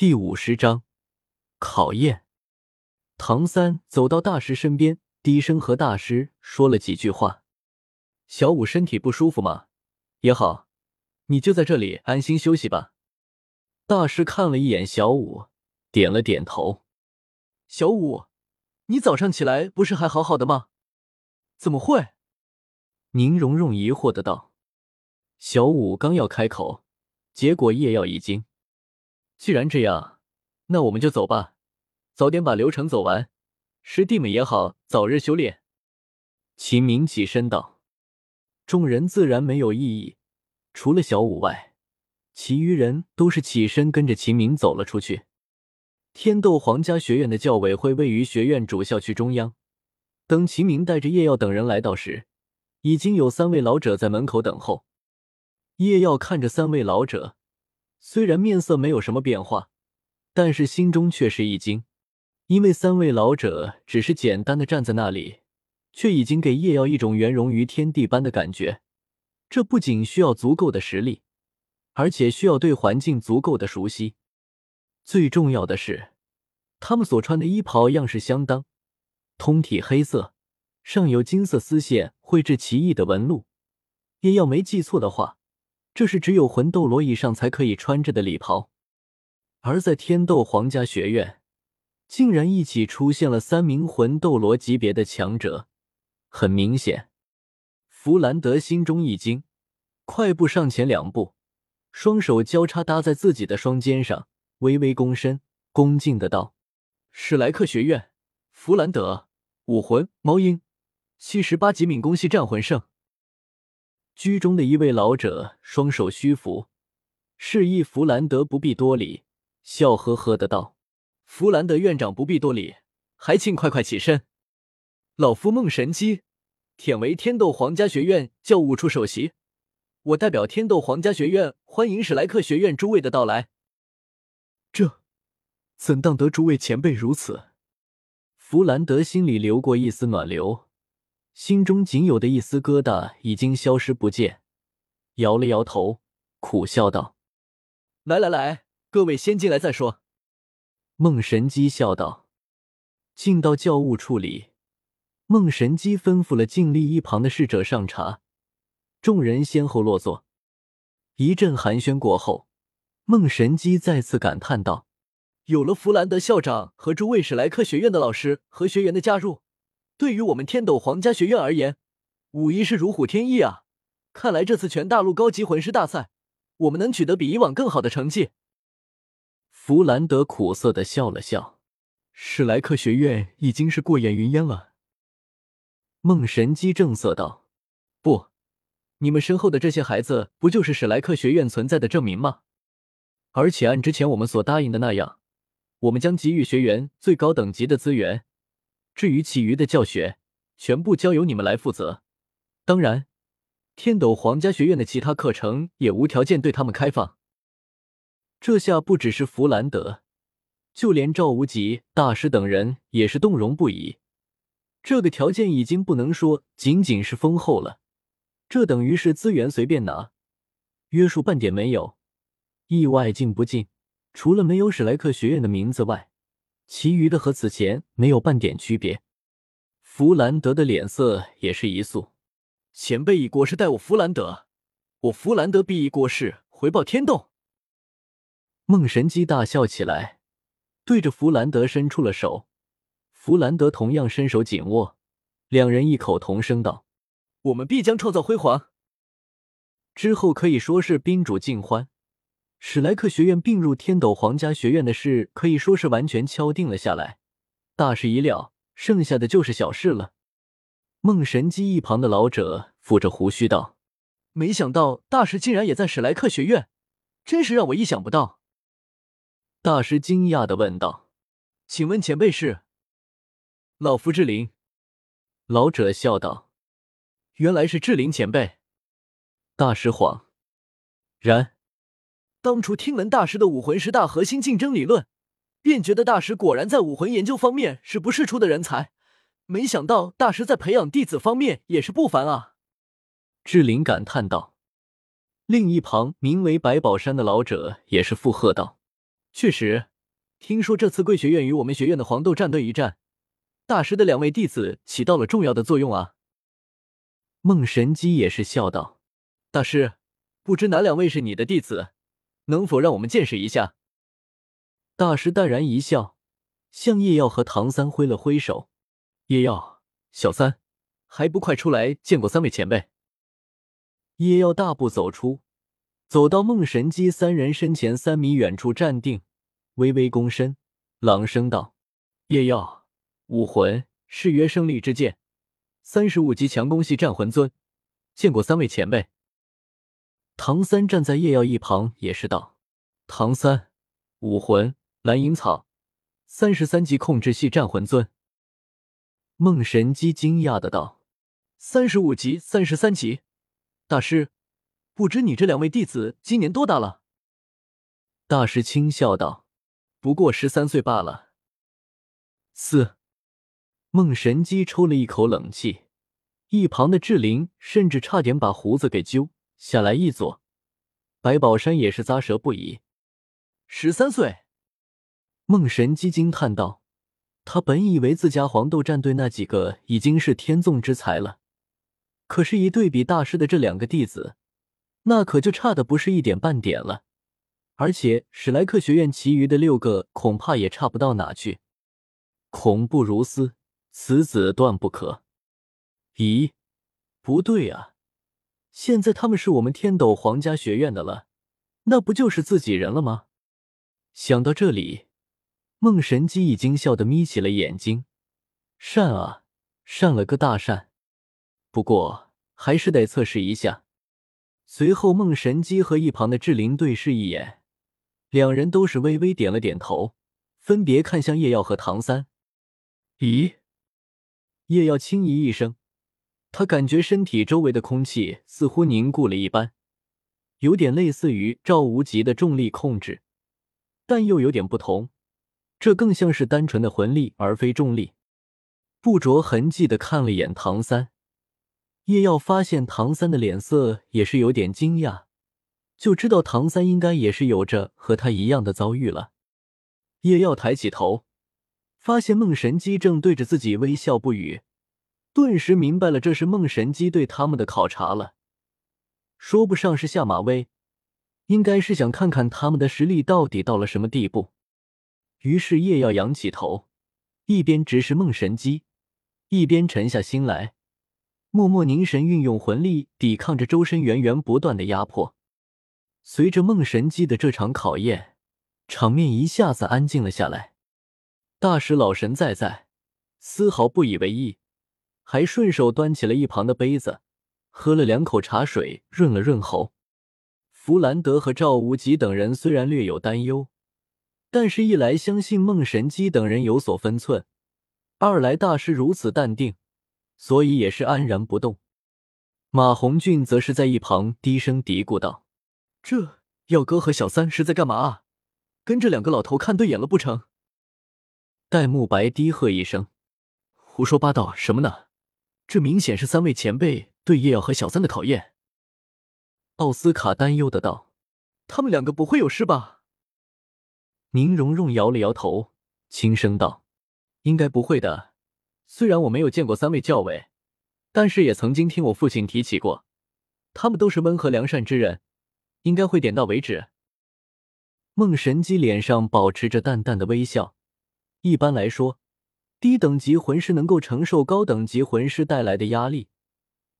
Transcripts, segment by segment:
第五十章考验。唐三走到大师身边，低声和大师说了几句话。小五身体不舒服吗？也好，你就在这里安心休息吧。大师看了一眼小五，点了点头。小五，你早上起来不是还好好的吗？怎么会？宁荣荣疑惑的道。小五刚要开口，结果叶耀已经。既然这样，那我们就走吧，早点把流程走完。师弟们也好早日修炼。秦明起身道：“众人自然没有异议，除了小五外，其余人都是起身跟着秦明走了出去。”天斗皇家学院的教委会位于学院主校区中央。等秦明带着叶耀等人来到时，已经有三位老者在门口等候。叶耀看着三位老者。虽然面色没有什么变化，但是心中却是一惊，因为三位老者只是简单的站在那里，却已经给叶耀一种圆融于天地般的感觉。这不仅需要足够的实力，而且需要对环境足够的熟悉。最重要的是，他们所穿的衣袍样式相当，通体黑色，上有金色丝线绘制奇异的纹路。叶耀没记错的话。这是只有魂斗罗以上才可以穿着的礼袍，而在天斗皇家学院，竟然一起出现了三名魂斗罗级别的强者。很明显，弗兰德心中一惊，快步上前两步，双手交叉搭在自己的双肩上，微微躬身，恭敬的道：“史莱克学院，弗兰德，武魂猫鹰，七十八级敏攻系战魂圣。”居中的一位老者双手虚扶，示意弗兰德不必多礼，笑呵呵的道：“弗兰德院长不必多礼，还请快快起身。老夫孟神机，忝为天斗皇家学院教务处首席，我代表天斗皇家学院欢迎史莱克学院诸位的到来。这怎当得诸位前辈如此？”弗兰德心里流过一丝暖流。心中仅有的一丝疙瘩已经消失不见，摇了摇头，苦笑道：“来来来，各位先进来再说。”孟神机笑道：“进到教务处里。”孟神机吩咐了静立一旁的侍者上茶，众人先后落座。一阵寒暄过后，孟神机再次感叹道：“有了弗兰德校长和诸位史莱克学院的老师和学员的加入。”对于我们天斗皇家学院而言，无疑是如虎添翼啊！看来这次全大陆高级魂师大赛，我们能取得比以往更好的成绩。弗兰德苦涩的笑了笑，史莱克学院已经是过眼云烟了。梦神机正色道：“不，你们身后的这些孩子，不就是史莱克学院存在的证明吗？而且按之前我们所答应的那样，我们将给予学员最高等级的资源。”至于其余的教学，全部交由你们来负责。当然，天斗皇家学院的其他课程也无条件对他们开放。这下不只是弗兰德，就连赵无极大师等人也是动容不已。这个条件已经不能说仅仅是丰厚了，这等于是资源随便拿，约束半点没有，意外进不进，除了没有史莱克学院的名字外。其余的和此前没有半点区别。弗兰德的脸色也是一肃。前辈以国师待我弗兰德，我弗兰德必一国师回报天斗。梦神姬大笑起来，对着弗兰德伸出了手。弗兰德同样伸手紧握，两人异口同声道：“我们必将创造辉煌。”之后可以说是宾主尽欢。史莱克学院并入天斗皇家学院的事可以说是完全敲定了下来，大事已了，剩下的就是小事了。梦神机一旁的老者抚着胡须道：“没想到大师竟然也在史莱克学院，真是让我意想不到。”大师惊讶的问道：“请问前辈是？”老夫志灵。老者笑道：“原来是志灵前辈。”大师恍然。当初听闻大师的武魂十大核心竞争理论，便觉得大师果然在武魂研究方面是不世出的人才。没想到大师在培养弟子方面也是不凡啊！志玲感叹道。另一旁名为百宝山的老者也是附和道：“确实，听说这次贵学院与我们学院的黄豆战队一战，大师的两位弟子起到了重要的作用啊。孟神机也是笑道：“大师，不知哪两位是你的弟子，能否让我们见识一下？”大师淡然一笑，向叶耀和唐三挥了挥手：“叶耀，小三，还不快出来见过三位前辈！”叶耀大步走出。走到孟神机三人身前三米远处站定，微微躬身，朗声道：“叶耀，武魂誓约胜利之剑，三十五级强攻系战魂尊，见过三位前辈。”唐三站在叶耀一旁，也是道：“唐三，武魂蓝银草，三十三级控制系战魂尊。”孟神机惊讶的道：“三十五级，三十三级，大师。”不知你这两位弟子今年多大了？大师轻笑道：“不过十三岁罢了。”四，孟神机抽了一口冷气，一旁的志玲甚至差点把胡子给揪下来一坐，白宝山也是咂舌不已。十三岁，梦神机惊叹道：“他本以为自家黄豆战队那几个已经是天纵之才了，可是，一对比大师的这两个弟子。”那可就差的不是一点半点了，而且史莱克学院其余的六个恐怕也差不到哪去。恐怖如斯，此子断不可。咦，不对啊！现在他们是我们天斗皇家学院的了，那不就是自己人了吗？想到这里，孟神机已经笑得眯起了眼睛，善啊，善了个大善。不过还是得测试一下。随后，孟神机和一旁的志玲对视一眼，两人都是微微点了点头，分别看向叶耀和唐三。咦？叶耀轻咦一声，他感觉身体周围的空气似乎凝固了一般，有点类似于赵无极的重力控制，但又有点不同，这更像是单纯的魂力而非重力。不着痕迹的看了眼唐三。叶耀发现唐三的脸色也是有点惊讶，就知道唐三应该也是有着和他一样的遭遇了。叶耀抬起头，发现梦神机正对着自己微笑不语，顿时明白了这是梦神机对他们的考察了，说不上是下马威，应该是想看看他们的实力到底到了什么地步。于是叶耀仰起头，一边直视梦神机，一边沉下心来。默默凝神，运用魂力抵抗着周身源源不断的压迫。随着梦神机的这场考验，场面一下子安静了下来。大师老神在在，丝毫不以为意，还顺手端起了一旁的杯子，喝了两口茶水，润了润喉。弗兰德和赵无极等人虽然略有担忧，但是一来相信孟神机等人有所分寸，二来大师如此淡定。所以也是安然不动。马红俊则是在一旁低声嘀咕道：“这耀哥和小三是在干嘛啊？跟这两个老头看对眼了不成？”戴沐白低喝一声：“胡说八道什么呢？这明显是三位前辈对叶耀和小三的考验。”奥斯卡担忧的道：“他们两个不会有事吧？”宁荣荣摇了摇头，轻声道：“应该不会的。”虽然我没有见过三位教委，但是也曾经听我父亲提起过，他们都是温和良善之人，应该会点到为止。孟神机脸上保持着淡淡的微笑。一般来说，低等级魂师能够承受高等级魂师带来的压力，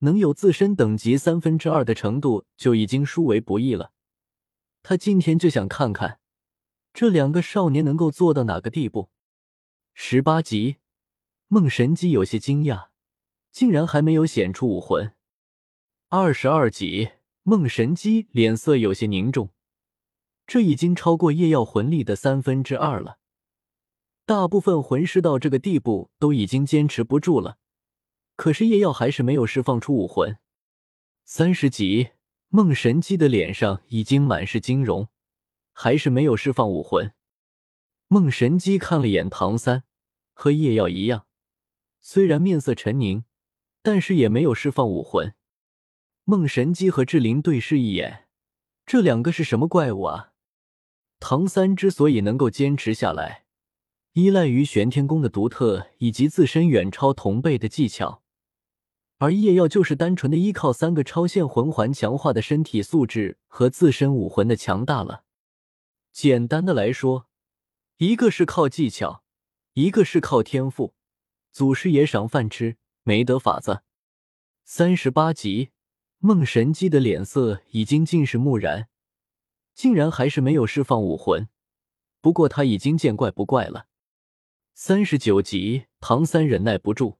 能有自身等级三分之二的程度就已经殊为不易了。他今天就想看看这两个少年能够做到哪个地步。十八级。梦神机有些惊讶，竟然还没有显出武魂。二十二级，梦神机脸色有些凝重，这已经超过夜耀魂力的三分之二了。大部分魂师到这个地步都已经坚持不住了，可是夜耀还是没有释放出武魂。三十级，梦神姬的脸上已经满是惊容，还是没有释放武魂。梦神姬看了眼唐三，和夜耀一样。虽然面色沉凝，但是也没有释放武魂。梦神姬和志灵对视一眼，这两个是什么怪物啊？唐三之所以能够坚持下来，依赖于玄天功的独特以及自身远超同辈的技巧，而叶耀就是单纯的依靠三个超限魂环强化的身体素质和自身武魂的强大了。简单的来说，一个是靠技巧，一个是靠天赋。祖师爷赏饭吃，没得法子。三十八级，梦神姬的脸色已经尽是木然。竟然还是没有释放武魂，不过他已经见怪不怪了。三十九级，唐三忍耐不住，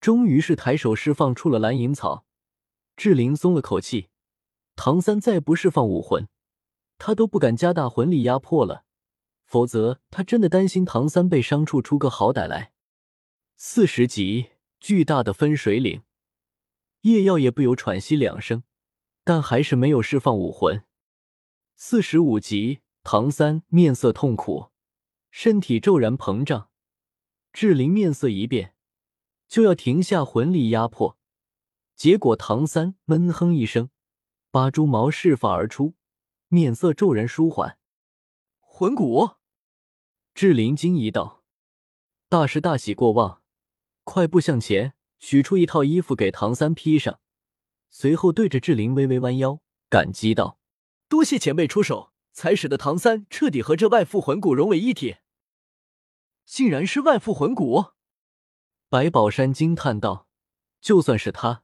终于是抬手释放出了蓝银草。志玲松了口气，唐三再不释放武魂，他都不敢加大魂力压迫了，否则他真的担心唐三被伤处出个好歹来。四十级，巨大的分水岭，叶耀也不由喘息两声，但还是没有释放武魂。四十五级，唐三面色痛苦，身体骤然膨胀。志玲面色一变，就要停下魂力压迫，结果唐三闷哼一声，把猪毛释放而出，面色骤然舒缓。魂骨，志玲惊疑道：“大师大喜过望，快步向前，取出一套衣服给唐三披上，随后对着志玲微微弯腰，感激道。”多谢前辈出手，才使得唐三彻底和这外附魂骨融为一体。竟然是外附魂骨！白宝山惊叹道：“就算是他，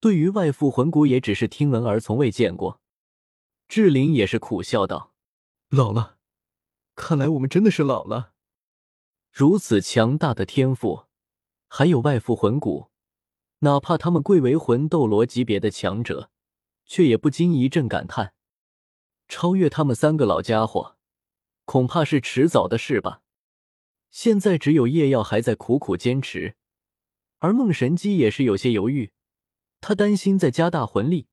对于外附魂骨也只是听闻而从未见过。”志玲也是苦笑道：“老了，看来我们真的是老了。如此强大的天赋，还有外附魂骨，哪怕他们贵为魂斗罗级别的强者，却也不禁一阵感叹。”超越他们三个老家伙，恐怕是迟早的事吧。现在只有叶耀还在苦苦坚持，而梦神姬也是有些犹豫，他担心再加大魂力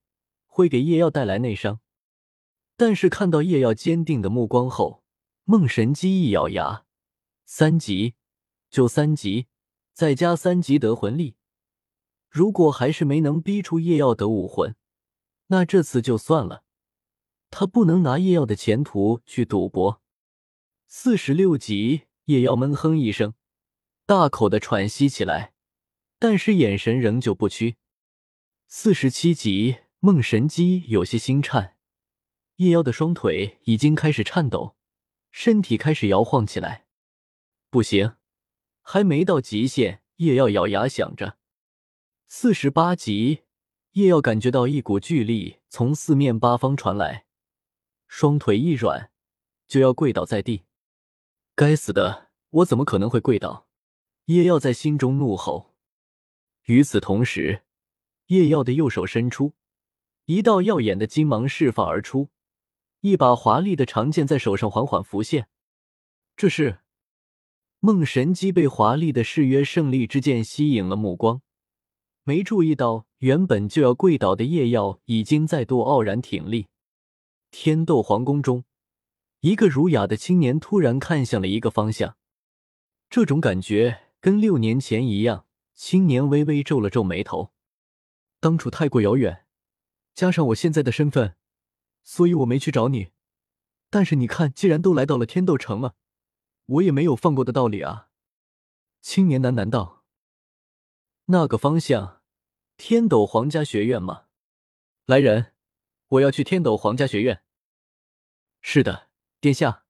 会给叶耀带来内伤。但是看到叶耀坚定的目光后，梦神姬一咬牙：“三级就三级，再加三级得魂力。如果还是没能逼出叶耀得武魂，那这次就算了。”他不能拿叶耀的前途去赌博。四十六级，夜妖闷哼一声，大口的喘息起来，但是眼神仍旧不屈。四十七级，梦神姬有些心颤，夜妖的双腿已经开始颤抖，身体开始摇晃起来。不行，还没到极限。叶耀咬牙想着。四十八级，叶耀感觉到一股巨力从四面八方传来。双腿一软，就要跪倒在地。该死的，我怎么可能会跪倒？叶耀在心中怒吼。与此同时，叶耀的右手伸出，一道耀眼的金芒释放而出，一把华丽的长剑在手上缓缓浮现。这是梦神姬被华丽的誓约胜利之剑吸引了目光，没注意到原本就要跪倒的叶耀已经再度傲然挺立。天斗皇宫中，一个儒雅的青年突然看向了一个方向，这种感觉跟六年前一样。青年微微皱了皱眉头，当初太过遥远，加上我现在的身份，所以我没去找你。但是你看，既然都来到了天斗城了，我也没有放过的道理啊。青年喃喃道：“那个方向，天斗皇家学院吗？来人！”我要去天斗皇家学院。是的，殿下。